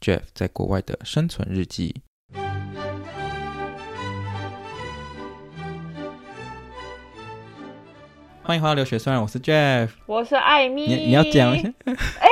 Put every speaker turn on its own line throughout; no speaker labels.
Jeff 在国外的生存日记。欢迎回到留学虽然我是 Jeff，
我是艾米。
你你要讲一下？
哎，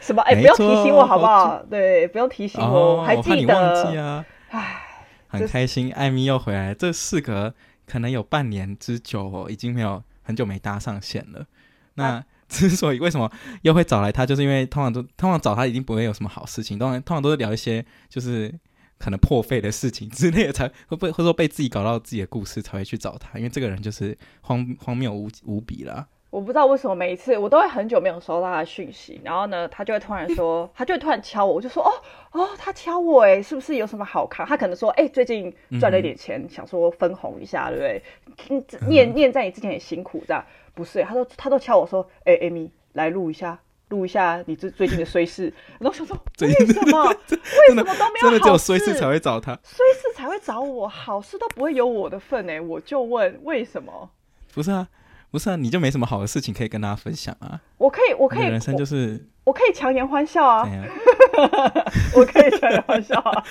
什么？哎，不要提醒我好不好？对，不用提醒我，我还记得。
忘记啊！哎，很开心，艾米又回来。这四个可能有半年之久哦，已经没有很久没搭上线了。那。之所以为什么又会找来他，就是因为通常都通常找他，一定不会有什么好事情。通常通常都是聊一些就是可能破费的事情之类的，才会被或者说被自己搞到自己的故事才会去找他。因为这个人就是荒荒谬无无比啦。
我不知道为什么每一次我都会很久没有收到他的讯息，然后呢，他就会突然说，他就会突然敲我，我就说哦哦，他敲我哎，是不是有什么好看？他可能说哎，最近赚了一点钱，嗯、想说分红一下，对不对？念念在你之前也辛苦这样。不是，他都他都敲我说，哎、欸、，Amy 来录一下，录一下你这最近的衰事。然后我想说，为什么？为什么都没有好事？
真的只有衰事才会找他，
衰事才会找我，好事都不会有我的份哎！我就问为什么？
不是啊，不是啊，你就没什么好的事情可以跟大家分享啊？
我可以，我可以，
人生就是
我，我可以强颜欢笑啊！我可以强颜欢笑啊！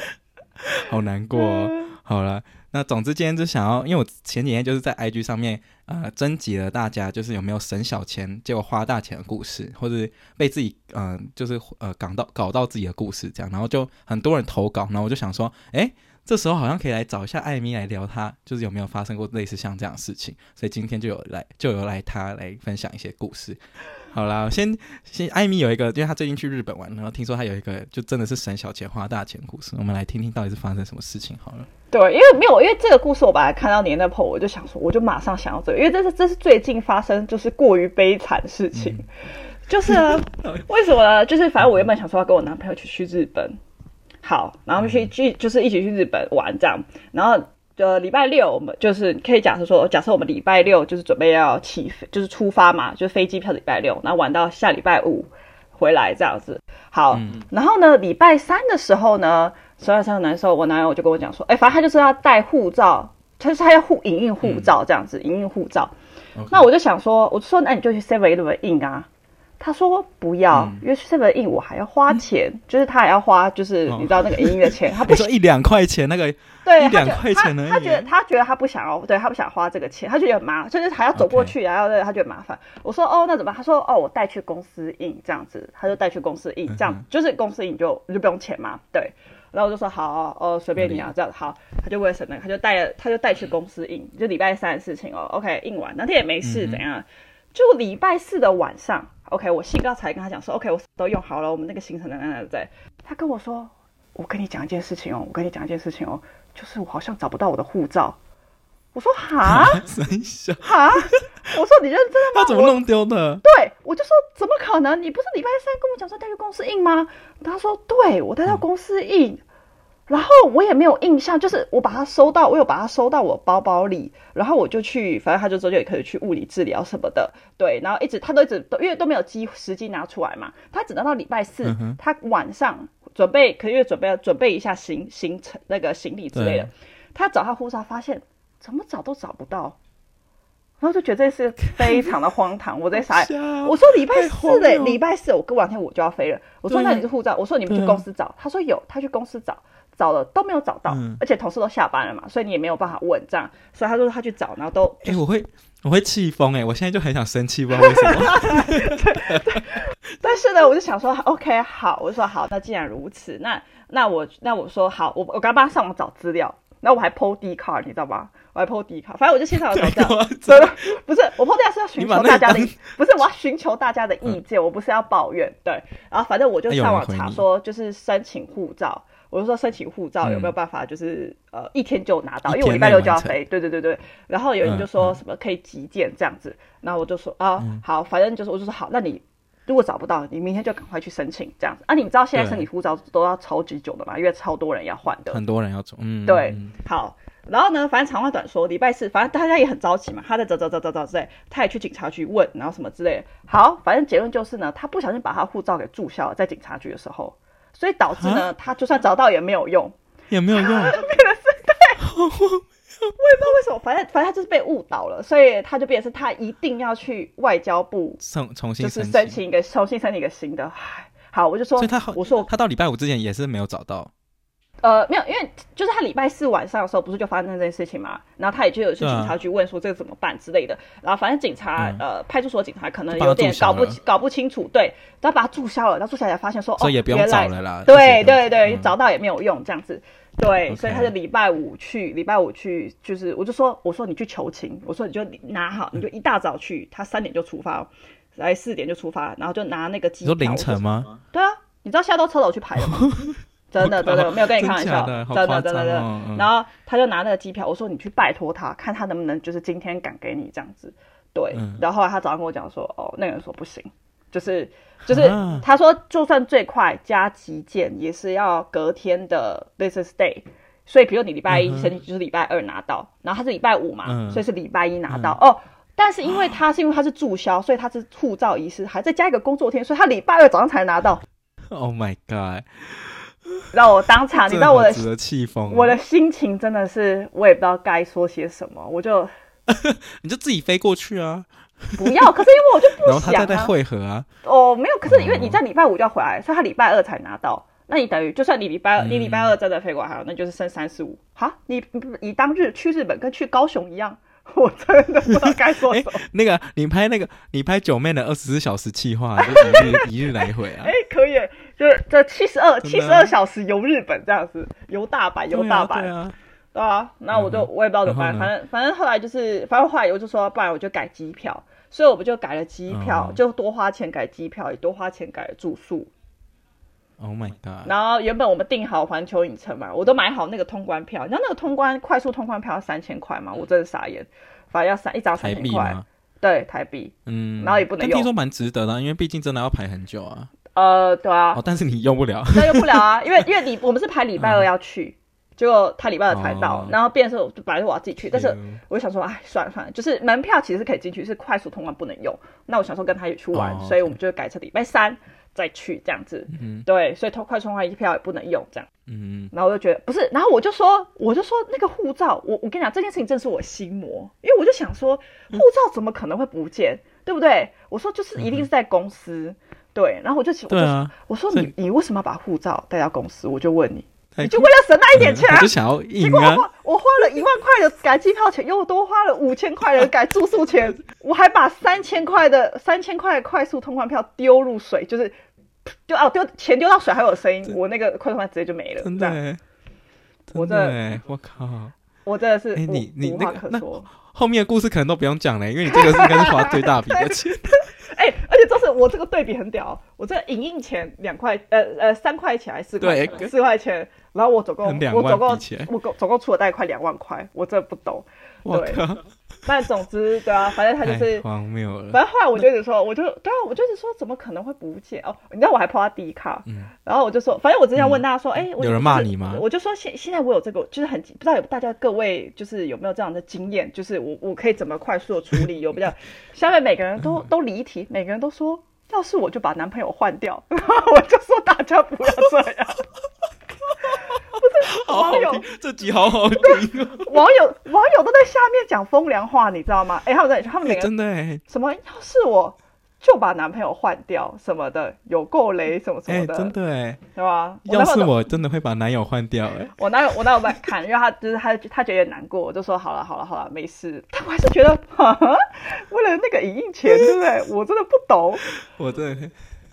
好难过哦。好了。那总之今天就想要，因为我前几天就是在 IG 上面呃征集了大家就是有没有省小钱结果花大钱的故事，或者被自己嗯、就是呃搞到搞到自己的故事这样，然后就很多人投稿，然后我就想说，哎，这时候好像可以来找一下艾米来聊他就是有没有发生过类似像这样的事情，所以今天就有来就有来他来分享一些故事。好啦，先先艾米有一个，因为他最近去日本玩，然后听说他有一个就真的是省小钱花大钱的故事，我们来听听到底是发生什么事情好了。
对，因为没有，因为这个故事我本来看到你那 po，我就想说，我就马上想到这个，因为这是这是最近发生就是过于悲惨的事情，嗯、就是啊 为什么呢？就是反正我原本想说要跟我男朋友去去日本，好，然后去去就是一起去日本玩这样，然后。呃，礼拜六我们就是可以假设说，假设我们礼拜六就是准备要起飞，就是出发嘛，就是飞机票礼拜六，然后玩到下礼拜五回来这样子。好，嗯、然后呢，礼拜三的时候呢，十二三的男生，我男友就跟我讲说，哎，反正他就是要带护照，他就是他要护影印护照这样子，影印护照。那我就想说，我就说，那你就去 Seven Eleven 印啊。他说不要，嗯、因为 Seven 印我还要花钱，嗯、就是他还要花，就是你知道那个影印的钱，哦、他不
说一两块钱那个，
对，
一两块钱
呢，他觉得他觉得他不想要，对他不想花这个钱，他觉得很麻烦，就是还要走过去，然后.他觉得麻烦。我说哦，那怎么办？他说哦，我带去公司印这样子，他就带去公司印，这样、嗯、就是公司印就就不用钱嘛，对。然后我就说好哦，随便你啊，这样好，他就为了省那个，他就带了，他就带去公司印，就礼拜三的事情哦。OK，印完那天也没事，怎样？就礼拜四的晚上。OK，我兴高采烈跟他讲说，OK，我都用好了，我们那个行程在哪在？他跟我说，我跟你讲一件事情哦，我跟你讲一件事情哦，就是我好像找不到我的护照。我说哈，哈，我说你认真的吗？
他怎么弄丢的？
对，我就说怎么可能？你不是礼拜三跟我讲说带去公司印吗？他说对，我带到公司印。嗯然后我也没有印象，就是我把它收到，我有把它收到我包包里，然后我就去，反正他就说就也可以去物理治疗什么的，对，然后一直他都一直都因为都没有机时机拿出来嘛，他只能到礼拜四，嗯、他晚上准备，可以准备准备一下行行程那个行李之类的，他找他护照发现怎么找都找不到，然后就觉得这是非常的荒唐，我在傻，我说礼拜四嘞，礼拜四我过两天我就要飞了，我说那你是护照，我说你们去公司找，啊、他说有，他去公司找。找了都没有找到，嗯、而且同事都下班了嘛，所以你也没有办法问这样，所以他说他去找，然后都哎、
欸，我会我会气疯哎，我现在就很想生气，不知道为什么。
对对，但是呢，我就想说，OK，好，我就说好，那既然如此，那那我那我说好，我我刚帮他上网找资料，然后我还 po D 卡，你知道吗？我还 po D 卡，反正我就现场找资料，
真的
不是我 po D 卡是要寻求大家的，不是我要寻求大家的意见，嗯、我不是要抱怨，对。然后反正我就上网查说，就是申请护照，我就说申请护照有没有办法，就是、嗯、呃一天就拿到，因为我礼拜六就要飞，对对对对。然后有人就说什么可以急件这样子，嗯、然后我就说啊、嗯、好，反正就是我就说好，那你。如果找不到，你明天就赶快去申请，这样子啊？你知道现在申请护照都要超级久的嘛？因为超多人要换的，
很多人要走。嗯，
对。好，然后呢，反正长话短说，礼拜四，反正大家也很着急嘛。他在找找找找找之类，他也去警察局问，然后什么之类的。好，反正结论就是呢，他不小心把他护照给注销了，在警察局的时候，所以导致呢，他就算找到也没有用，
也没有用，变
得是对。我也不知道为什么，反正反正他就是被误导了，所以他就变成是他一定要去外交部
重重新
就是申请一个重新申请一个新的。好，我就说，
所以他我说他到礼拜五之前也是没有找到。
呃，没有，因为就是他礼拜四晚上的时候不是就发生这件事情嘛，然后他也就有去警察局问说这个怎么办之类的，然后反正警察、嗯、呃派出所警察可能有点搞不搞不清楚，对，然后把他注销了，然后注销才发现说哦，
也不用找了啦，
对对对，嗯、找到也没有用这样子。对.所以他就礼拜五去，礼拜五去，就是我就说，我说你去求情，我说你就拿好，你就一大早去，他三点就出发，来四点就出发，然后就拿那个
机说凌晨吗？
对啊，你知道现在都车头去排了吗？真的真的没有跟你开玩笑，真的真的真的。然后他就拿那个机票，我说你去拜托他，看他能不能就是今天赶给你这样子。对，嗯、然后后来他早上跟我讲说，哦，那个人说不行。就是 就是，他说就算最快加急件也是要隔天的 business day，所以比如你礼拜一申请就是礼拜二拿到，然后他是礼拜五嘛，所以是礼拜一拿到哦。但是因为他是因为他是注销，所以他是护照遗失，还再加一个工作天，所以他礼拜二早上才拿到。
Oh my god！
让我当场，你知道我的
气疯，
我的心情真的是我也不知道该说些什么，我就
你就自己飞过去啊。
不要，可是因为我就不想、啊。然后他
再会合啊。
哦，没有，可是因为你在礼拜五就要回来，所以他礼拜二才拿到。那你等于就算你礼拜二，嗯、你礼拜二真的飞过来了，那就是剩三十五。哈，你你当日去日本跟去高雄一样，我真的不知道该说什么。欸、
那个你拍那个你拍九妹的二十四小时计划，就一日一日来回啊。
哎、欸，可以，就是这七十二七十二小时游日本这样子，游大阪游大阪。对啊。对啊，那我就、嗯、我也不知道怎么办，反正反正后来就是，反正后来我就说，不然我就改机票，所以我不就改了机票，嗯、就多花钱改机票，也多花钱改了住宿。
Oh my god！
然后原本我们订好环球影城嘛，我都买好那个通关票，你知道那个通关快速通关票要三千块嘛，我真的傻眼，反正要三一张三千块，对台币，嗯，然后也不能用，
听说蛮值得的，因为毕竟真的要排很久啊。
呃，对啊，
哦，但是你用不了，
那用不了啊，因为 因为你我们是排礼拜二要去。嗯结果他礼拜二才到，哦、然后变成是本来是我要自己去，但是我就想说，哎，算了算了，就是门票其实是可以进去，是快速通关不能用。那我想说跟他一起去玩，哦、所以我们就改成礼拜三再去这样子。嗯、对，所以通快速通关机票也不能用这样。嗯，然后我就觉得不是，然后我就说，我就说那个护照，我我跟你讲这件事情真是我心魔，因为我就想说，护照怎么可能会不见，嗯、对不对？我说就是一定是在公司，嗯、对，然后我就我就、啊、我说你你为什么要把护照带到公司？我就问你。你就为了省那一点钱，
嗯、就想要赢啊、
结果我花我花了一万块的改机票钱，又多花了五千块的改住宿钱，我还把三千块的三千块快速通关票丢入水，就是丢啊丢钱丢到水还有声音，我那个快速通关直接就没了。真的，真的我真的，我靠，我真的是，哎你你那个那
后面的故事可能都不用讲了，因为你这个是应该是花最大笔的钱。
哎、欸，而且就是我这个对比很屌，我这影印钱两块，呃呃三块钱还是四块钱？四块钱。然后我总共我总共我总总共出了大概快两万块，我真的不懂。对，但总之对啊，反正他就是
荒谬了。
反正后来我就一直说，我就对啊，我就一直说怎么可能会不见哦？你知道我还 po 他 D 卡，然后我就说，反正我只想问大家说，哎，
有人骂你吗？
我就说现现在我有这个，就是很不知道有大家各位就是有没有这样的经验，就是我我可以怎么快速的处理？有比较下面每个人都都离题，每个人都说，要是我就把男朋友换掉，然后我就说大家不要这样。网友
这集好好听，
网友网友都在下面讲风凉话，你知道吗？哎，他们在他们每个
真的哎
什么？要是我就把男朋友换掉什么的，有够雷什么什么的，
真的哎，
是吧？
要是我真的会把男友换掉哎，
我男友我男友在看，因为他就是他他觉得难过，我就说好了好了好了，没事。但我还是觉得，为了那个影印钱，对不对？我真的不懂，
我真的。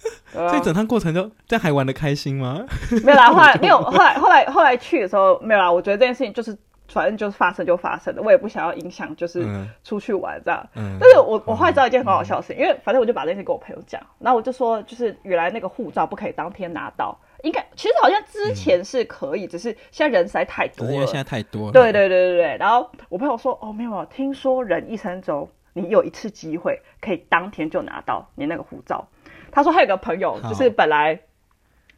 这一整趟过程就这样还玩的开心吗？
没有啦，后来 没有，后来后来后来去的时候没有啦。我觉得这件事情就是反正就是发生就发生了，我也不想要影响，就是出去玩这样。
嗯。
但是我我后来知道一件很好笑的事情，嗯、因为反正我就把这件事跟我朋友讲，然后我就说，就是原来那个护照不可以当天拿到，应该其实好像之前是可以，嗯、只是现在人实在太多了。
因为现在太多了。
对对对对对。然后我朋友说，哦没有，听说人一生中你有一次机会可以当天就拿到你那个护照。他说他有个朋友就是本来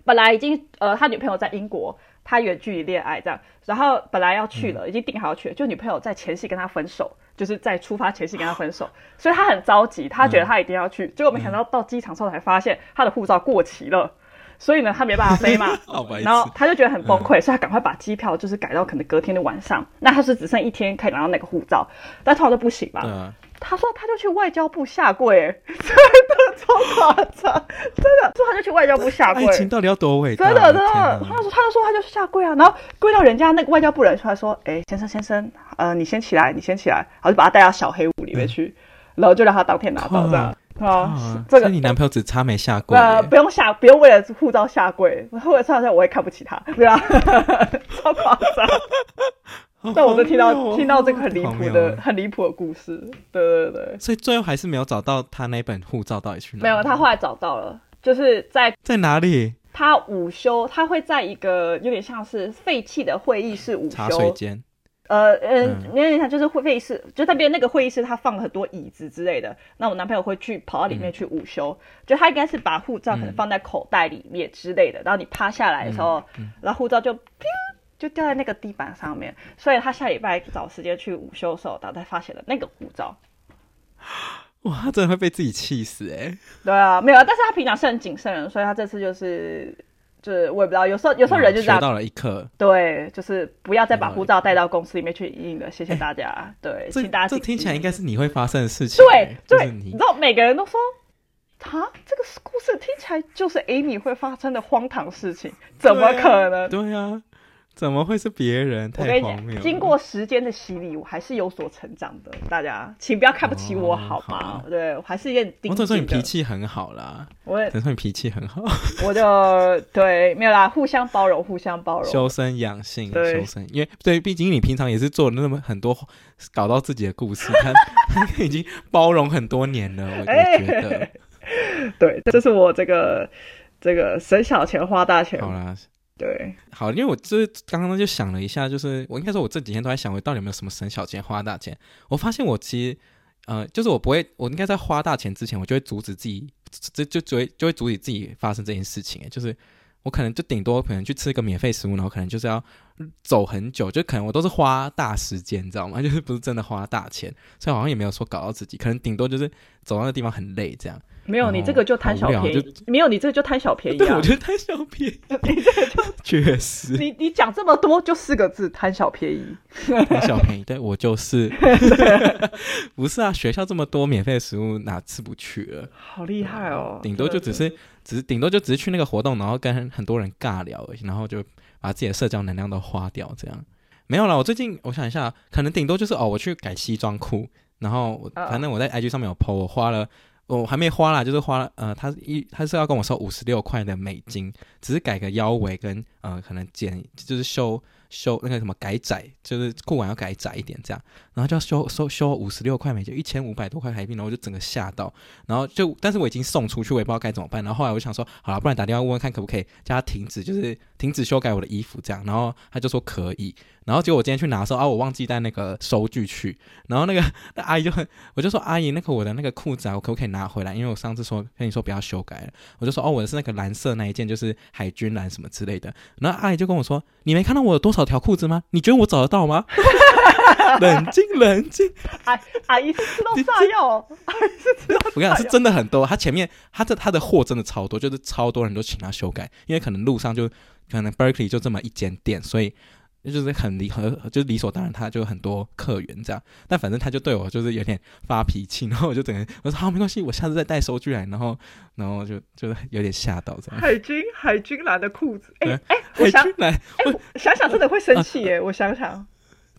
本来已经呃他女朋友在英国。他远距离恋爱这样，然后本来要去了，已经定好要去了，就女朋友在前夕跟他分手，就是在出发前夕跟他分手，所以他很着急，他觉得他一定要去，结果没想到到机场之后才发现他的护照过期了，所以呢他没办法飞嘛，然后他就觉得很崩溃，所以他赶快把机票就是改到可能隔天的晚上，那他是只剩一天可以拿到那个护照，但通常都不行嘛。他说他就去外交部下跪，真的超夸张，真的说他就去外交部下跪。
爱情到底要多伟大？
真的真的，他说他就说他就下跪啊，然后跪到人家那个外交部人出来说，哎，先生先生，呃，你先起来，你先起来，然后就把他带到小黑屋里面去，然后就让他当天拿到这样啊。这个
你男朋友只差没下跪，
呃，不用下，不用为了护照下跪，或者下下我也看不起他，对啊，超夸张。但我就听到、哦、听到这个很离谱的很离谱的故事，对对对，
所以最后还是没有找到他那本护照到底去哪里？
没有，他后来找到了，就是在
在哪里？
他午休，他会在一个有点像是废弃的会议室午休，
茶水间。
呃嗯，有点像就是会议室，就那边那个会议室，他放了很多椅子之类的。那我男朋友会去跑到里面去午休，嗯、就他应该是把护照可能放在口袋里面之类的。嗯、然后你趴下来的时候，然后护照就。就掉在那个地板上面，所以他下礼拜找时间去午休的时候，他才发现了那个护照。
哇，他真的会被自己气死哎、欸！
对啊，没有，但是他平常是很谨慎的人，所以他这次就是，就是我也不知道，有时候有时候人就这样。学
到了一课。对，
就是不要再把护照带到公司里面去印了。谢谢大家。对，请大家。
这听起来应该是你会发生的事情。
对对，你，你知道每个人都说，他这个故事听起来就是 Amy 会发生的荒唐事情，怎么可能？
对啊。怎么会是别人？太荒谬了。
经过时间的洗礼，我还是有所成长的。大家，请不要看不起我，好吗？哦好，对，我还是有点。
我只说你脾气很好啦。我只说你脾气很好。
我就对，没有啦，互相包容，互相包容。
修身养性，修身，因为对，毕竟你平常也是做了那么很多搞到自己的故事，他 他已经包容很多年了。我觉得，欸、
对，这是我这个这个省小钱花大钱。
好啦。
对，
好，因为我这刚刚就想了一下，就是我应该说，我这几天都在想，我到底有没有什么省小钱花大钱？我发现我其实，呃，就是我不会，我应该在花大钱之前，我就会阻止自己，这就就会就会阻止自己发生这件事情。就是我可能就顶多可能去吃一个免费食物，然后可能就是要走很久，就可能我都是花大时间，你知道吗？就是不是真的花大钱，所以好像也没有说搞到自己，可能顶多就是走到那地方很累这样。
没有，你这个就贪小便宜。没有，你这个就贪小便宜。
对，我觉得贪小便宜。
你这个就
确实。
你你讲这么多，就四个字：贪小便宜。
贪小便宜，对我就是。不是啊，学校这么多免费的食物，哪吃不去了？
好厉害哦！
顶多就只是，只是顶多就只是去那个活动，然后跟很多人尬聊而已，然后就把自己的社交能量都花掉，这样。没有了。我最近我想一下，可能顶多就是哦，我去改西装裤，然后我反正我在 IG 上面有 po，我花了。我还没花啦，就是花了，呃，他一他是要跟我说五十六块的美金，只是改个腰围跟呃，可能剪就是修。修那个什么改窄，就是裤管要改窄一点，这样，然后就要修修修五十六块美金，一千五百多块台币，然后我就整个吓到，然后就，但是我已经送出去，我也不知道该怎么办。然后后来我就想说，好了，不然打电话问问看可不可以叫他停止，就是停止修改我的衣服这样。然后他就说可以，然后结果我今天去拿的时候啊，我忘记带那个收据去，然后那个那阿姨就很，我就说阿姨，那个我的那个裤子啊，我可不可以拿回来？因为我上次说跟你说不要修改了，我就说哦，我的是那个蓝色那一件，就是海军蓝什么之类的。然后阿姨就跟我说，你没看到我有多少？条裤子吗？你觉得我找得到吗？冷静，冷静。阿
阿姨是吃到炸药，阿姨是知道。
我跟你讲，是真的很多。他前面他的他的货真的超多，就是超多人都请他修改，因为可能路上就可能 Berkeley 就这么一间店，所以。就是很理很，就是理所当然，他就很多客源这样。但反正他就对我就是有点发脾气，然后我就整个我说好没关系，我下次再带收据来。然后然后就就是有点吓到这样。
海军海军蓝的裤子，哎、欸、哎，
海军蓝，
我想想真的会生气耶，我想想，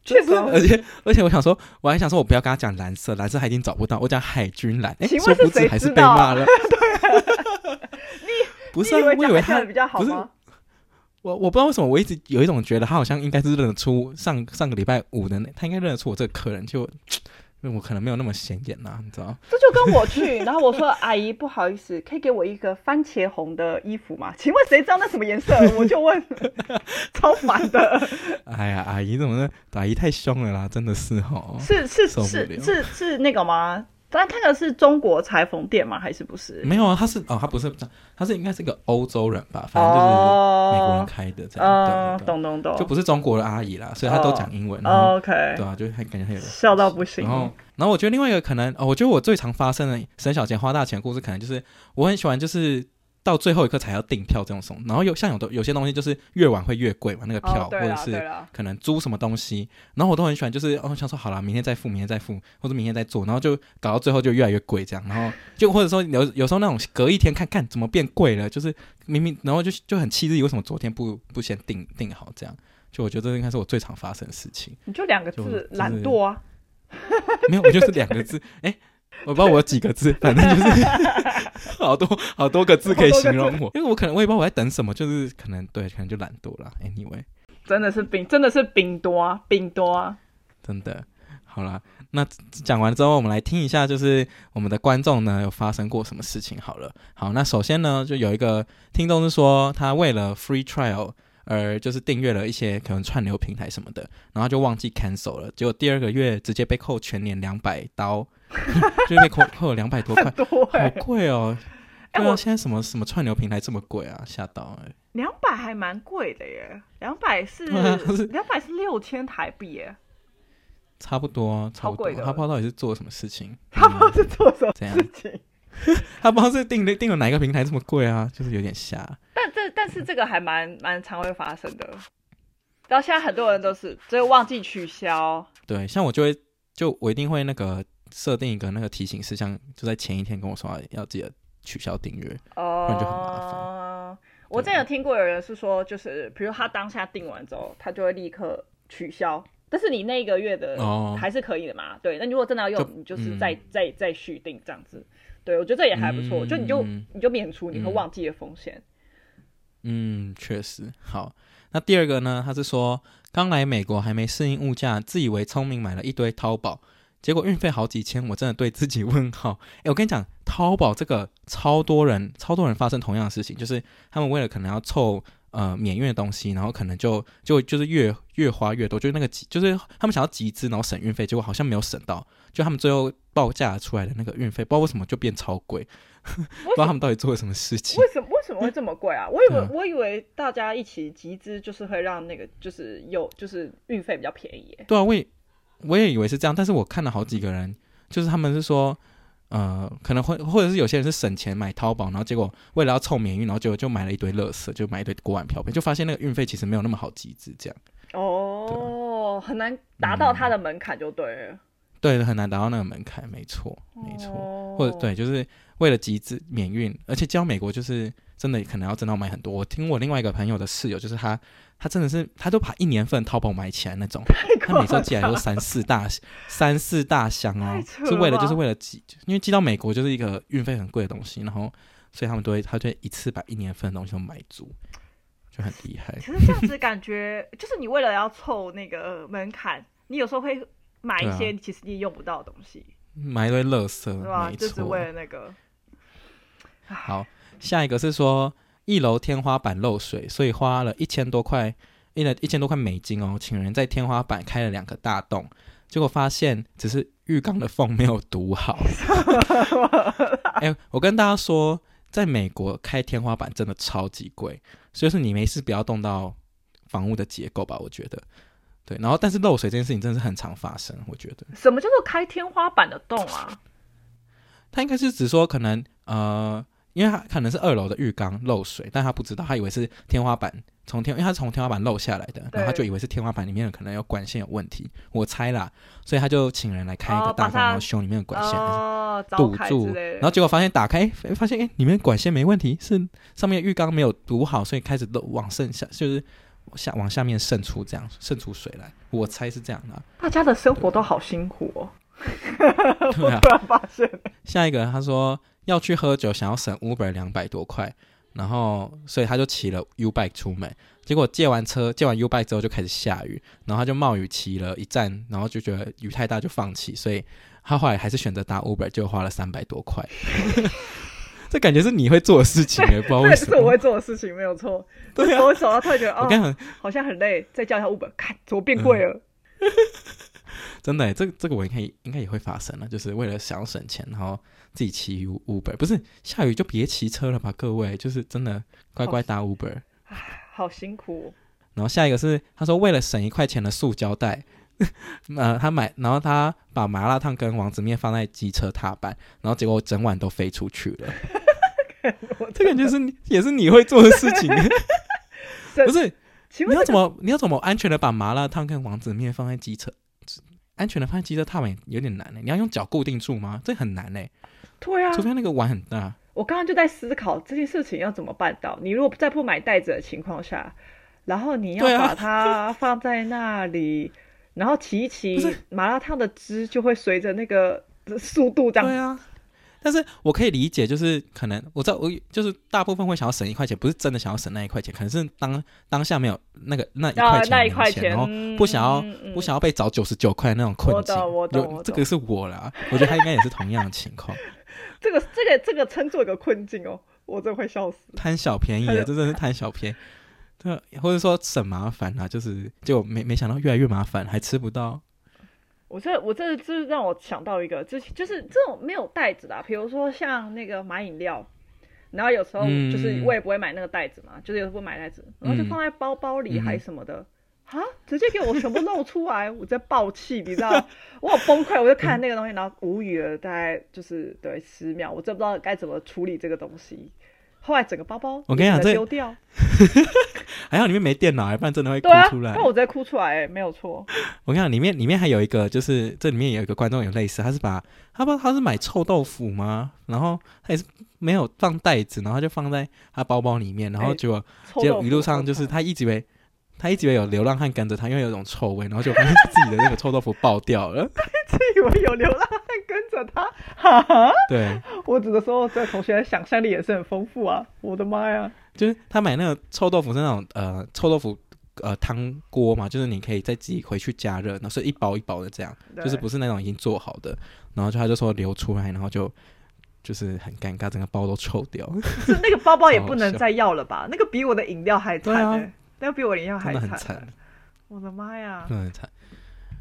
确实，
而且而且我想说，我还想说我不要跟他讲蓝色，蓝色他已经找不到，我讲海军蓝，哎，殊不知还是被骂了。
对，你
不是啊，我以为他
比较好吗？
我我不知道为什么，我一直有一种觉得他好像应该是认得出上上个礼拜五的那，他应该认得出我这个客人，就因为我可能没有那么显眼呐、啊，你知道？
这就跟我去，然后我说阿姨不好意思，可以给我一个番茄红的衣服吗？请问谁知道那什么颜色？我就问，超烦的。
哎呀，阿姨怎么呢？阿姨太凶了啦，真的是哦。
是是是是是，是那个吗？但他那个是中国裁缝店吗？还是不是？
没有啊，他是哦，他不是，他是应该是个欧洲人吧？反正就是美国人开的这样。
哦，懂懂懂，
就不是中国的阿姨啦，所以他都讲英文。
哦、OK，
对啊，就还感觉很有
笑到不行。
然后，然后我觉得另外一个可能，哦，我觉得我最常发生的省小钱花大钱的故事，可能就是我很喜欢就是。到最后一刻才要订票这种送，然后有像有的有些东西就是越晚会越贵嘛，那个票、哦、或者是可能租什么东西，然后我都很喜欢，就是哦想说好了，明天再付，明天再付，或者明天再做，然后就搞到最后就越来越贵这样，然后就或者说有有时候那种隔一天看看怎么变贵了，就是明明然后就就很气自己为什么昨天不不先订订好这样，就我觉得这应该是我最常发生的事情。
你就两个字懒惰啊？
没有，我就是两个字，哎、欸。我不知道我有几个字，反正就是 好多好多个字可以形容我，因为我可能我也不知道我在等什么，就是可能对，可能就懒惰了。Anyway，
真的是饼，真的是饼多啊，饼多啊，
真的。好了，那讲完之后，我们来听一下，就是我们的观众呢有发生过什么事情。好了，好，那首先呢，就有一个听众是说，他为了 free trial。而就是订阅了一些可能串流平台什么的，然后就忘记 cancel 了，结果第二个月直接被扣全年两百刀，就被扣扣了两百多块，欸、好贵哦！对啊，欸、现在什么什么串流平台这么贵啊？吓到哎、欸！
两百还蛮贵的耶，两百是两百是六千台币耶，
差不多，差不多。他不知道到底是做什么事情，
他不知道是做什么事情。
他不知道是订了订了哪一个平台这么贵啊，就是有点瞎。
但这但是这个还蛮蛮常会发生的。然后现在很多人都是只有忘记取消。
对，像我就会就我一定会那个设定一个那个提醒事项，就在前一天跟我说要记得取消订阅，
哦，
不然就很麻烦。
我之前有听过有人是说，就是比如他当下订完之后，他就会立刻取消，但是你那一个月的还是可以的嘛？哦、对，那如果真的要用，就你就是再、嗯、再再续订这样子。对，我觉得这也还不错，嗯、就你就你就免除你会忘记的风险。
嗯，确实。好，那第二个呢？他是说刚来美国还没适应物价，自以为聪明买了一堆淘宝，结果运费好几千，我真的对自己问号。诶，我跟你讲，淘宝这个超多人超多人发生同样的事情，就是他们为了可能要凑。呃，免运的东西，然后可能就就就是越越花越多，就是那个集，就是他们想要集资，然后省运费，结果好像没有省到，就他们最后报价出来的那个运费，不知道为什么就变超贵，不知道他们到底做了什么事情。
为什么为什么会这么贵啊？我以为、嗯、我以为大家一起集资，就是会让那个就是有就是运费比较便宜。
对啊，我也我也以为是这样，但是我看了好几个人，就是他们是说。呃，可能会或者是有些人是省钱买淘宝，然后结果为了要凑免运，然后就就买了一堆乐色，就买一堆锅碗瓢盆，就发现那个运费其实没有那么好集资，这样。
哦，很难达到它的门槛，就对了。嗯、对，
很难达到那个门槛，没错，没错。哦、或者对，就是为了集资免运，而且交美国就是真的可能要真的要买很多。我听我另外一个朋友的室友，就是他。他真的是，他都把一年份淘宝买起来那种，他每次寄来都三四大三四大箱哦，是为了就是为了寄，因为寄到美国就是一个运费很贵的东西，然后所以他们都会，他就一次把一年份的东西都买足，就很厉害。
其实这样子感觉，就是你为了要凑那个门槛，你有时候会买一些其实你用不到的东西，
啊、买一堆垃圾，
是吧？就是为了那个。
好，下一个是说。一楼天花板漏水，所以花了一千多块，一了一千多块美金哦，请人在天花板开了两个大洞，结果发现只是浴缸的缝没有堵好。哎、欸，我跟大家说，在美国开天花板真的超级贵，所以说你没事不要动到房屋的结构吧，我觉得。对，然后但是漏水这件事情真的是很常发生，我觉得。
什么叫做开天花板的洞啊？
他应该是指说可能呃。因为他可能是二楼的浴缸漏水，但他不知道，他以为是天花板从天，因为他是从天花板漏下来的，然后他就以为是天花板里面可能有管线有问题，我猜啦，所以他就请人来开一个大洞，哦、然后修里面的管线，哦、堵住，然后结果发现打开，发现哎，里面管线没问题，是上面浴缸没有堵好，所以开始漏往剩下，就是下往下面渗出这样渗出水来，我猜是这样的。
大家的生活都好辛苦哦，
对啊，
突然发现。
下一个他说。要去喝酒，想要省 Uber 两百多块，然后所以他就骑了 U bike 出门，结果借完车借完 U bike 之后就开始下雨，然后他就冒雨骑了一站，然后就觉得雨太大就放弃，所以他后来还是选择搭 Uber，就花了三百多块。这感觉是你会做的事情，也不知道为什么。
是我会做的事情，没有错。对啊，我走到他觉得哦，
很
好像很累，再叫一下 Uber，看怎么变贵了。
嗯、真的，这这个我应该应该也会发生了，就是为了想要省钱，然后自己骑 Uber。不是下雨就别骑车了吧，各位，就是真的乖乖搭 Uber。
好辛苦、哦。
然后下一个是，他说为了省一块钱的塑胶袋，呃，他买，然后他把麻辣烫跟王子面放在机车踏板，然后结果整晚都飞出去了。这感觉是也是你会做的事情。不是，你要怎么你要怎么安全的把麻辣烫跟王子面放在机车？安全的放在机车踏板有点难呢。你要用脚固定住吗？这很难呢。
对啊，
除非那个碗很大。
我刚刚就在思考这件事情要怎么办到。你如果在不买袋子的情况下，然后你要把它放在那里，啊、然后骑一骑，麻辣烫的汁就会随着那个速度
这样。但是我可以理解，就是可能我知道，我就是大部分会想要省一块钱，不是真的想要省那一块钱，可能是当当下没有那个那一块钱，那一块钱，然后不想要、嗯、不想要被找九十九块那种困境。
我懂，我懂，
这个是我啦，我觉得他应该也是同样的情况。
这个这个这个称作一个困境哦，我真的会笑死。
贪小便宜，真的是贪小便宜。对，或者说省麻烦啊，就是就没没想到越来越麻烦，还吃不到。
我这我这这让我想到一个，就是就是这种没有袋子的，比如说像那个买饮料，然后有时候就是我也不会买那个袋子嘛，嗯、就是有时候不买袋子，然后就放在包包里还什么的。嗯啊！直接给我全部露出来，我在爆气，你知道？我好崩溃，我就看那个东西，然后无语了，大概就是对十秒，我真不知道该怎么处理这个东西。后来整个包包，
我跟你讲，
丢掉。
还好里面没电脑，不然真的会哭出来。
那、啊、我直接哭出来，没有错。
我跟你讲，里面里面还有一个，就是这里面有一个观众有类似，他是把他不知道他是买臭豆腐吗？然后他也是没有放袋子，然后他就放在他包包里面，然后结果结果一路上就是他一直以为。他一直以为有流浪汉跟着他，因为有一种臭味，然后就发现自己的那个臭豆腐爆掉了。
他一直以为有流浪汉跟着他，哈哈。
对，
我只能说这同学的想象力也是很丰富啊！我的妈呀，
就是他买那个臭豆腐是那种呃臭豆腐呃汤锅嘛，就是你可以再自己回去加热，然后是一包一包的这样，就是不是那种已经做好的。然后就他就说流出来，然后就就是很尴尬，整个包都臭掉。
是那个包包也不能再要了吧？那个比我的饮料还惨欸。那比我领养还惨，我的妈呀，
真的很惨。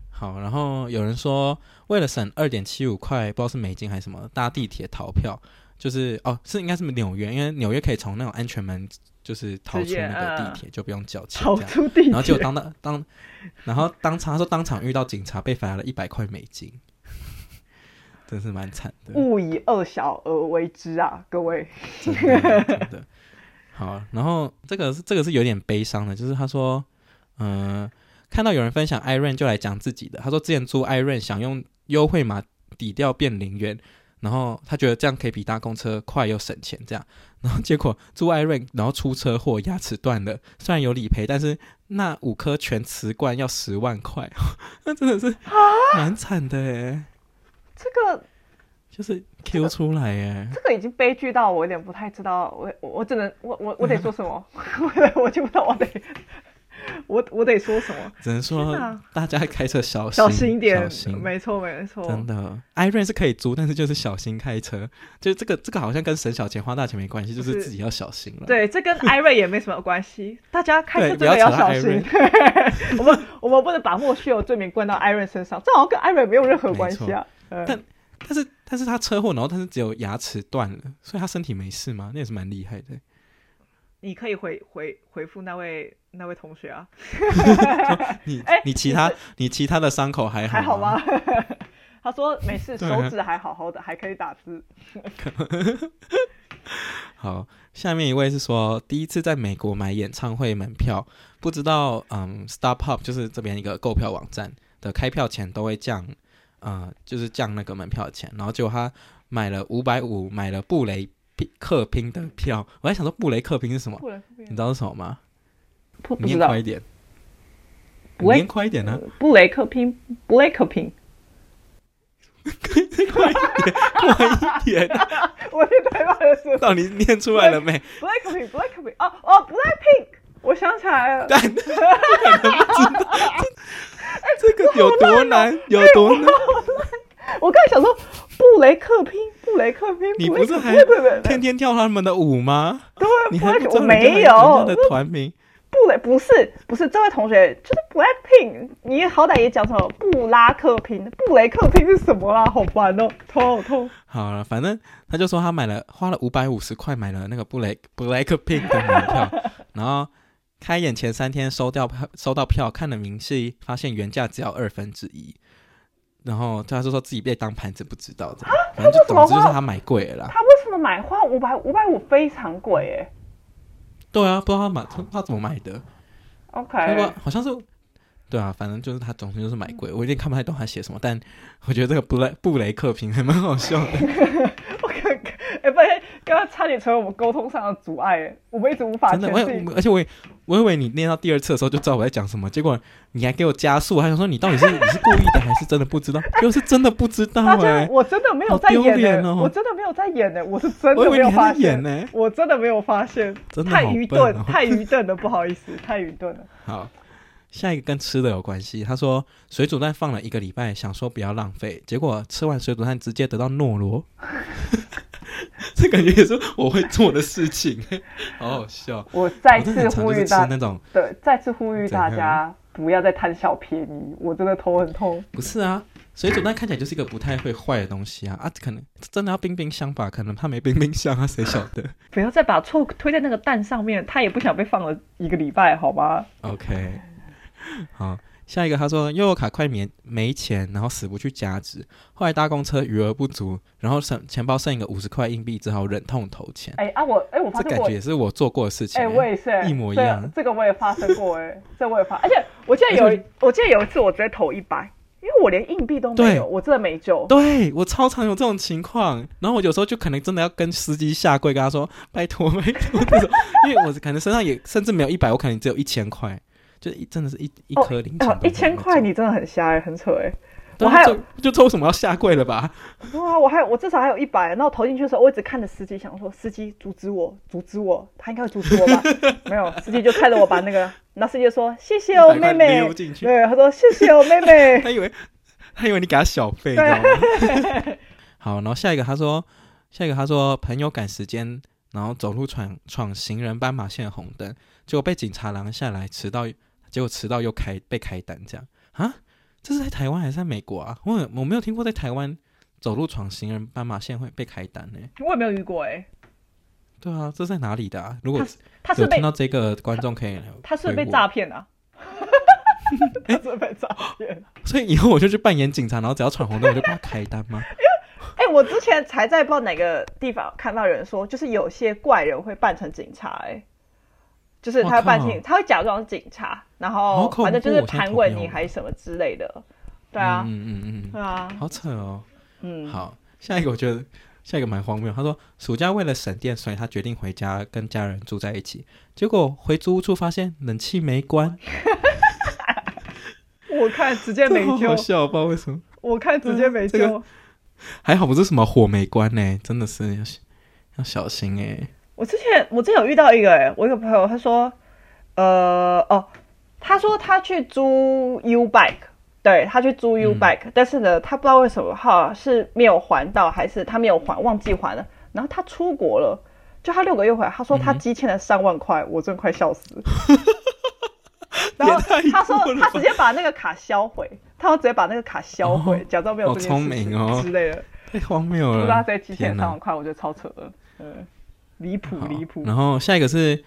好，然后有人说，为了省二点七五块，不知道是美金还是什么，搭地铁逃票，就是哦，是应该是纽约，因为纽约可以从那种安全门就是逃出那个地铁，就不用缴钱。
逃出地铁，
然后结果当当当，然后当场他说当场遇到警察，被罚了一百块美金，真是蛮惨的。
勿以恶小而为之啊，各位。
真的。真的好，然后这个是这个是有点悲伤的，就是他说，嗯、呃，看到有人分享 iRent 就来讲自己的，他说之前租 iRent 想用优惠码抵掉变零元，然后他觉得这样可以比搭公车快又省钱，这样，然后结果租 iRent 然后出车祸牙齿断了，虽然有理赔，但是那五颗全瓷冠要十万块，那真的是蛮惨的哎，
这个。
就是 Q 出来耶，
这个已经悲剧到我有点不太知道，我我我只能我我我得说什么，我我就不知道我得 我我得说什么，
只能说大家开车小心
小心一
点，
没错没错，
真的，iRent 是可以租，但是就是小心开车，就这个这个好像跟省小钱花大钱没关系，就是自己要小心了。
对，这跟 iRent 也没什么关系，大家开车真的要小心。我们我们不能把莫须有罪名冠到 iRent 身上，这好像跟 iRent 没有任何关系啊。
但但是但是他车祸，然后但是只有牙齿断了，所以他身体没事吗？那也是蛮厉害的。
你可以回回回复那位那位同学啊。
你 哎，你其他你其他的伤口还好
还好吗？他说没事，手指还好好的，还可以打字。
好，下面一位是说第一次在美国买演唱会门票，不知道嗯，Star Pop 就是这边一个购票网站的开票前都会降。啊、呃，就是降那个门票钱，然后结果他买了五百五，买了布雷克拼的票。我还想说布雷克拼是什么？你知道是什么吗？
不
念快一点，不念快一点呢？
布雷克拼，布雷克拼，
快一点，快一点！
我是台湾人，
到底念出来了没？
布雷克宾，布雷克宾，哦哦，布莱 pink，我想起来了，
但不可能不知道，这个有多难，有多难。
我刚才想说布雷克拼，布雷克拼，
你不是还天天跳他们的舞吗？
对，
你还
我没有
他的团名。
布雷不是不是，这位同学就是 Blackpink，你好歹也讲什么布拉克拼，布雷克拼是什么啦？好烦哦，头好痛。
好了，反正他就说他买了，花了五百五十块买了那个布雷 Blackpink 的门票，然后开演前三天收掉票，收到票看了明细，发现原价只要二分之一。然后他就说自己被当盘子，不知道这样，反正就总之就是他买贵了啦。
他为什么买花五百五百五非常贵哎？
对啊，不知道他买他他怎么买的。
OK，
好像是，对啊，反正就是他总之就是买贵，我有点看不太懂他写什么，但我觉得这个布雷布雷克评还蛮好笑的。
我看看，哎，不然刚刚差点成为我们沟通上的阻碍，哎，我们一直无法。
真的，我而且我也我以为你念到第二次的时候就知道我在讲什么，结果你还给我加速，还想说你到底是你是故意的还是真的不知道？就是真的不知道哎，
我真的没有在演哦，我真的没有在演呢，我是真的没有发现呢，我真的没有发现，太愚钝，太愚钝了，不好意思，太愚钝了。
好，下一个跟吃的有关系。他说水煮蛋放了一个礼拜，想说不要浪费，结果吃完水煮蛋直接得到诺罗。这感觉也是我会做的事情，好好笑。
我再次呼吁大家，对，再次呼吁大家不要再贪小便宜。我真的头很痛。
不是啊，水煮蛋看起来就是一个不太会坏的东西啊啊，可能真的要冰冰箱吧？可能他没冰冰箱啊，谁晓得？
不要再把错推在那个蛋上面，他也不想被放了一个礼拜，好吗
？OK，好。下一个，他说悠游卡快没没钱，然后死不去加值，后来搭公车余额不足，然后剩钱包剩一个五十块硬币，只好忍痛投钱。
哎啊，我哎，我发
这感觉也是我做过的事情。
哎，我也是
一模一样。
这个我也发生过哎，这我也发，而且我记得有，我记得有一次我直接投一百，因为我连硬币都没有，我真的没救。
对，我超常有这种情况，然后我有时候就可能真的要跟司机下跪，跟他说拜托拜托因为我可能身上也甚至没有一百，我可能只有一千块。就一真的是一一颗零钱，哦，一千块你真的很瞎哎，很扯哎！我还有就抽什么要下跪了吧？
哇，我还有我至少还有一百，那我投进去的时候，我一直看着司机，想说司机阻止我，阻止我，他应该会阻止我吧？没有，司机就看着我把那个，那司机就说谢谢哦妹妹，对，他说谢谢哦 妹妹，
他以为他以为你给他小费，你知道吗？好，然后下一个他说，下一个他说朋友赶时间，然后走路闯闯行人斑马线红灯，结果被警察拦下来，迟到。结果迟到又开被开单，这样啊？这是在台湾还是在美国啊？我我没有听过在台湾走路闯行人斑马线会被开单呢。
我也没有遇过哎。
对啊，这是在哪里的啊？如果他是听到这个观众可以，
他是被诈骗啊？他是被诈骗。
所以以后我就去扮演警察，然后只要闯红灯我就把他开单吗？
哎，我之前才在不知道哪个地方看到人说，就是有些怪人会扮成警察哎。就是他会扮警，他会假装警察，然后反正就是盘问你还是什么之类的，对啊，
嗯嗯嗯，
对啊，
好扯哦，嗯，好，下一个我觉得下一个蛮荒谬。他说暑假为了省电，所以他决定回家跟家人住在一起，结果回租屋处发现冷气没关，
我看直接没救，
好笑，不知道为什么，
我看直接没救，
还好不是什么火没关呢，真的是要要小心哎。
我之前我之前有遇到一个哎、欸，我一个朋友他说，呃哦，他说他去租 U bike，对，他去租 U bike，、嗯、但是呢，他不知道为什么哈是没有还到，还是他没有还忘记还了，然后他出国了，就他六个月回来，他说他积欠了三万块，嗯、我真的快笑死。了。然后他说他直接把那个卡销毁，他说直接把那个卡销毁，哦、假装没有这件事情之类的，
太荒谬了。
不知道他直接积欠三万块，我觉得超扯的，嗯。离谱离谱，
然后下一个是，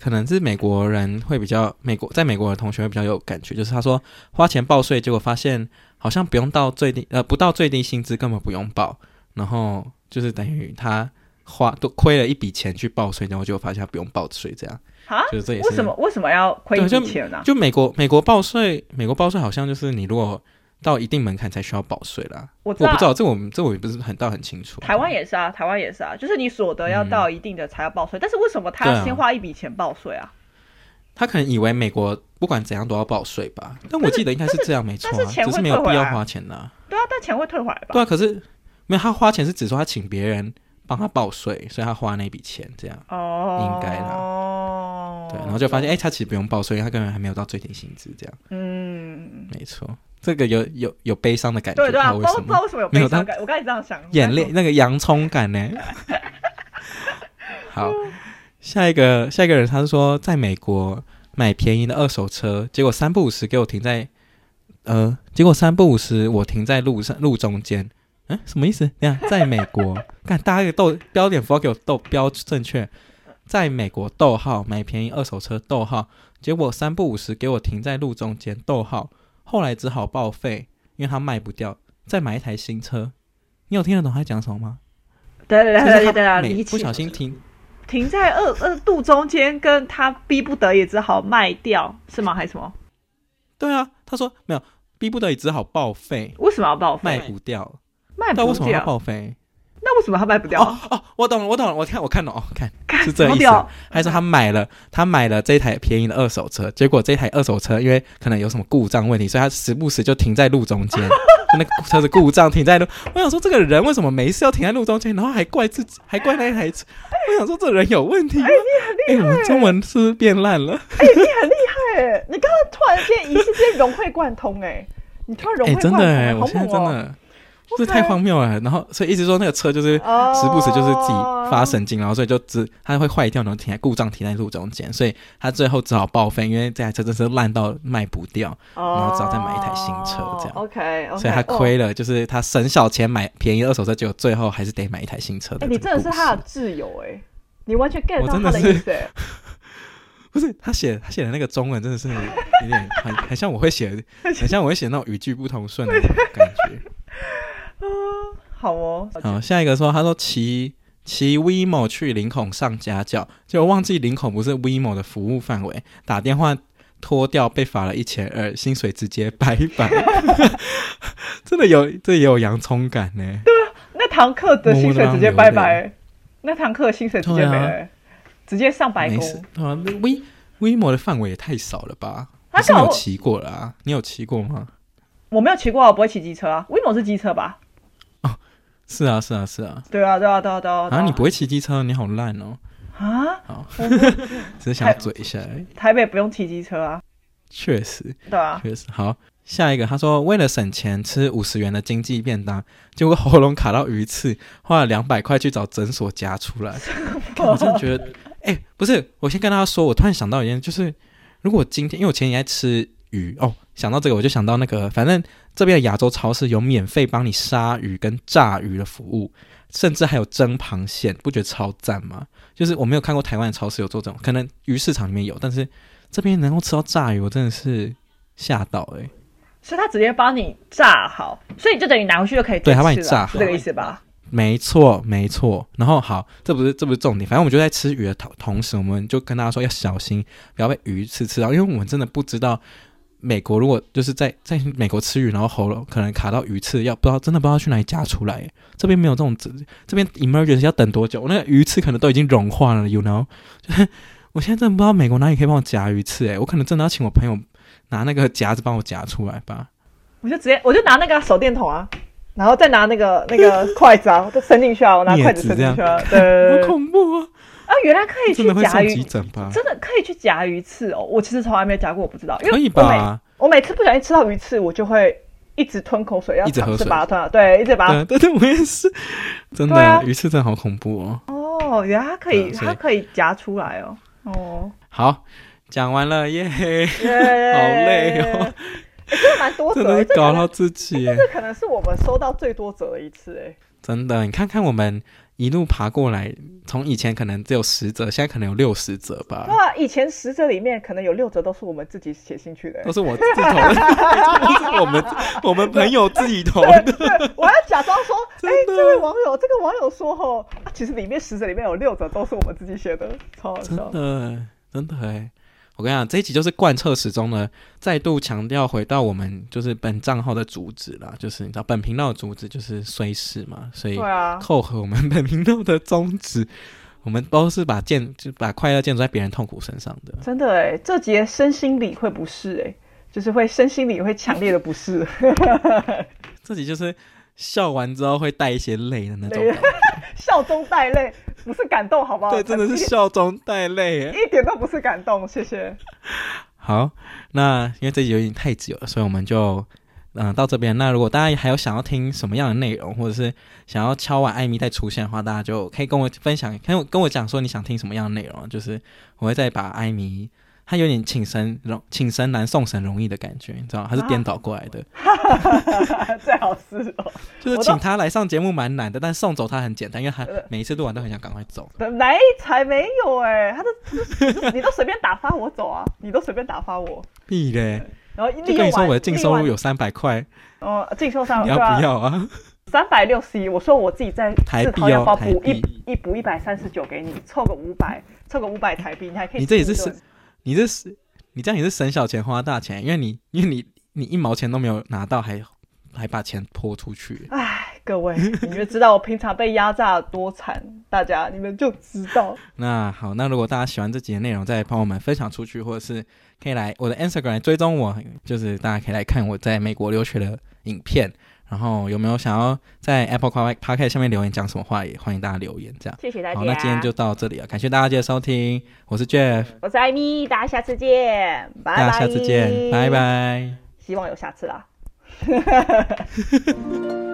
可能是美国人会比较美国，在美国的同学会比较有感觉，就是他说花钱报税，结果发现好像不用到最低，呃，不到最低薪资根本不用报，然后就是等于他花都亏了一笔钱去报税，然后就发现他不用报税，这样啊？就是这也是为
什么为什么要亏一笔钱呢？
就美国美国报税，美国报税好像就是你如果。到一定门槛才需要报税啦。我，我不知道，这我们这我也不是很到很清楚。
台湾也是啊，台湾也是啊，就是你所得要到一定的才要报税。嗯、但是为什么他要先花一笔钱报税啊，啊？
他可能以为美国不管怎样都要报税吧？但我记得应该是这样，没错、啊，只是没有必要花钱呐、啊。
对啊，但钱会退回来吧？
对啊，可是没有他花钱是指说他请别人帮他报税，所以他花那笔钱这样。哦，应该啦。哦对，然后就发现哎、欸，他其实不用报税，他根本还没有到最低薪资这样。
嗯，
没错，这个有有有悲伤的感觉，
对对啊，
不知道
不知道为什么有悲伤感，我刚才这样想，
眼泪那个洋葱感呢？好，下一个下一个人，他是说在美国买便宜的二手车，结果三不五十给我停在呃，结果三不五十我停在路上路中间，嗯，什么意思？你看，在美国，看大家给逗标点符号给我逗标正确，在美国逗号买便宜二手车逗号，结果三不五十给我停在路中间逗号，后来只好报废，因为他卖不掉，再买一台新车。你有听得懂他讲什么吗？
对对对对对，
不小心停。
停在二二度中间，跟他逼不得已只好卖掉，是吗？还是什么？
对啊，他说没有，逼不得已只好报废。
为什么要报废？
卖不掉，
卖不掉。
为什么要报废？
那为什么他卖不掉？
哦哦，我懂了，我懂了，我看我看懂哦，看，是这意思。还是他买了，他买了这台便宜的二手车，结果这台二手车因为可能有什么故障问题，所以他时不时就停在路中间。就那个车子故障停在路，我想说这个人为什么没事要停在路中间，然后还怪自己，还怪那一台车。我想说这个人有问题。哎、欸，你很厉害、欸欸。我们中文是不是变烂了？
哎、欸，你很厉害哎！你刚刚突然间一时间融会贯通哎，你突然融会贯通，
哎、我现在真的。这太荒谬了，然后所以一直说那个车就是时不时就是自己发神经，然后所以就只它会坏掉，然后停在故障停在路中间，所以他最后只好报废，因为这台车真是烂到卖不掉，然后只好再买一台新车这样。
OK，
所以他亏了，就是他省小钱买便宜二手车，结果最后还是得买一台新车。哎，
你真的是他的挚友哎，你完全 get 到他的意思。
不是他写他写的那个中文真的是有点很很像我会写，很像我会写那种语句不通顺的感觉。
啊，好哦，
好，下一个说，他说骑骑 WeMo 去林口上家教，结果忘记林口不是 WeMo 的服务范围，打电话拖掉被罚了一千二，薪水直接拜拜，真的有，这也有洋葱感呢。
对啊，那堂课的薪水直接拜拜，那堂课的薪水直接没了，啊、直接上白宫。
啊，那 We WeMo 的范围也太少了吧？他是没有骑过了啊？你有骑过吗？
我没有骑过，我不会骑机车啊。WeMo 是机车吧？
是啊，是啊，是啊。
对啊，对啊，对啊，对啊。
啊，你不会骑机车，你好烂哦。
啊？
好，只是想嘴一下。
台北不用骑机车啊。
确实。
对啊。
确实。好，下一个，他说为了省钱吃五十元的经济便当，结果喉咙卡到鱼刺，花了两百块去找诊所夹出来。我真的觉得，哎、欸，不是，我先跟大家说，我突然想到一件，就是如果今天，因为我前几天吃鱼哦。想到这个，我就想到那个，反正这边的亚洲超市有免费帮你杀鱼跟炸鱼的服务，甚至还有蒸螃蟹，不觉得超赞吗？就是我没有看过台湾的超市有做这种，可能鱼市场里面有，但是这边能够吃到炸鱼，我真的是吓到哎、欸！
所以他直接帮你炸好，所以就等于拿回去就可以对他帮你炸好，是这个意思吧？
没错，没错。然后好，这不是这不是重点，反正我们就在吃鱼的同同时，我们就跟大家说要小心，不要被鱼刺吃到，因为我们真的不知道。美国如果就是在 在美国吃鱼，然后喉咙可能卡到鱼刺，要不知道真的不知道去哪里夹出来。这边没有这种，这边 emergency 要等多久？那个鱼刺可能都已经融化了，you know？就 是我现在真的不知道美国哪里可以帮我夹鱼刺，诶，我可能真的要请我朋友拿那个夹子帮我夹出来吧。
我就直接我就拿那个手电筒啊，然后再拿那个那个筷子啊，就伸进去啊，我拿筷子伸进去啊，对，
好恐怖啊！
啊，原来可以去夹鱼，真的可以去夹鱼刺哦！我其实从来没夹过，我不知道。因为
可以吧？
我每次不小心吃到鱼刺，我就会一直吞口水，要
一直喝水
把它吞了。对，一直把它。
对对，我也是。真的，鱼刺真的好恐怖哦。
哦，原来它可以，它可以夹出来哦。哦，
好，讲完了耶，好累哦。
真的蛮多则，
搞到自己。
这可能是我们收到最多折的一次哎。
真的，你看看我们一路爬过来，从以前可能只有十折，现在可能有六十则吧。
对啊，以前十折里面可能有六折都是我们自己写进去的，
都是我自己投的，都是我们我们朋友自己投的。
我要假装说，哎、欸，这位网友，这个网友说吼，其实里面十折里面有六折都是我们自己写的，超好笑。
真的，真的哎。我跟你讲，这一集就是贯彻始终呢，再度强调回到我们就是本账号的主旨啦，就是你知道本频道的主旨就是虽事嘛，所以扣合我们本频道的宗旨，我们都是把建就把快乐建筑在别人痛苦身上的。
真的哎，这集身心里会不适哎，就是会身心里会强烈的不适。
这集就是笑完之后会带一些泪的那种。
笑中带泪，不是感动，好不好？
对，真的是笑中带泪，
一点都不是感动。谢谢。
好，那因为这集有点太久了，所以我们就嗯、呃、到这边。那如果大家还有想要听什么样的内容，或者是想要敲完艾米再出现的话，大家就可以跟我分享，跟我跟我讲说你想听什么样的内容，就是我会再把艾咪。他有点请神容，请神难送神容易的感觉，你知道吗？他是颠倒过来的，
最好是哦。
就是请他来上节目蛮难的，但送走他很简单，因为他每一次录完都很想赶快走。
没才没有哎、欸，他都你都随便打发我走啊，你都随便打发我。
屁嘞！
然后
就跟你说我的净收入有三百块，
哦，净收上
你要不要啊？
三百六十一，我说我自己在
台币要补
一一补一百三十九给你，凑个五百，凑个五百台币，你还可以。
你这也是是。你这是你这样也是省小钱花大钱，因为你因为你你一毛钱都没有拿到，还还把钱泼出去。
哎，各位，你们知道我平常被压榨多惨，大家你们就知道。
那好，那如果大家喜欢这集的内容，再帮我们分享出去，或者是可以来我的 Instagram 追踪我，就是大家可以来看我在美国留学的影片。然后有没有想要在 Apple Podcast 下面留言讲什么话，也欢迎大家留言。这样，
谢谢大家。
好，那今天就到这里了，感谢大家的收听，我是 Jeff，
我是艾米，大家下次见，拜拜。
大家下次见，拜拜。
希望有下次啦。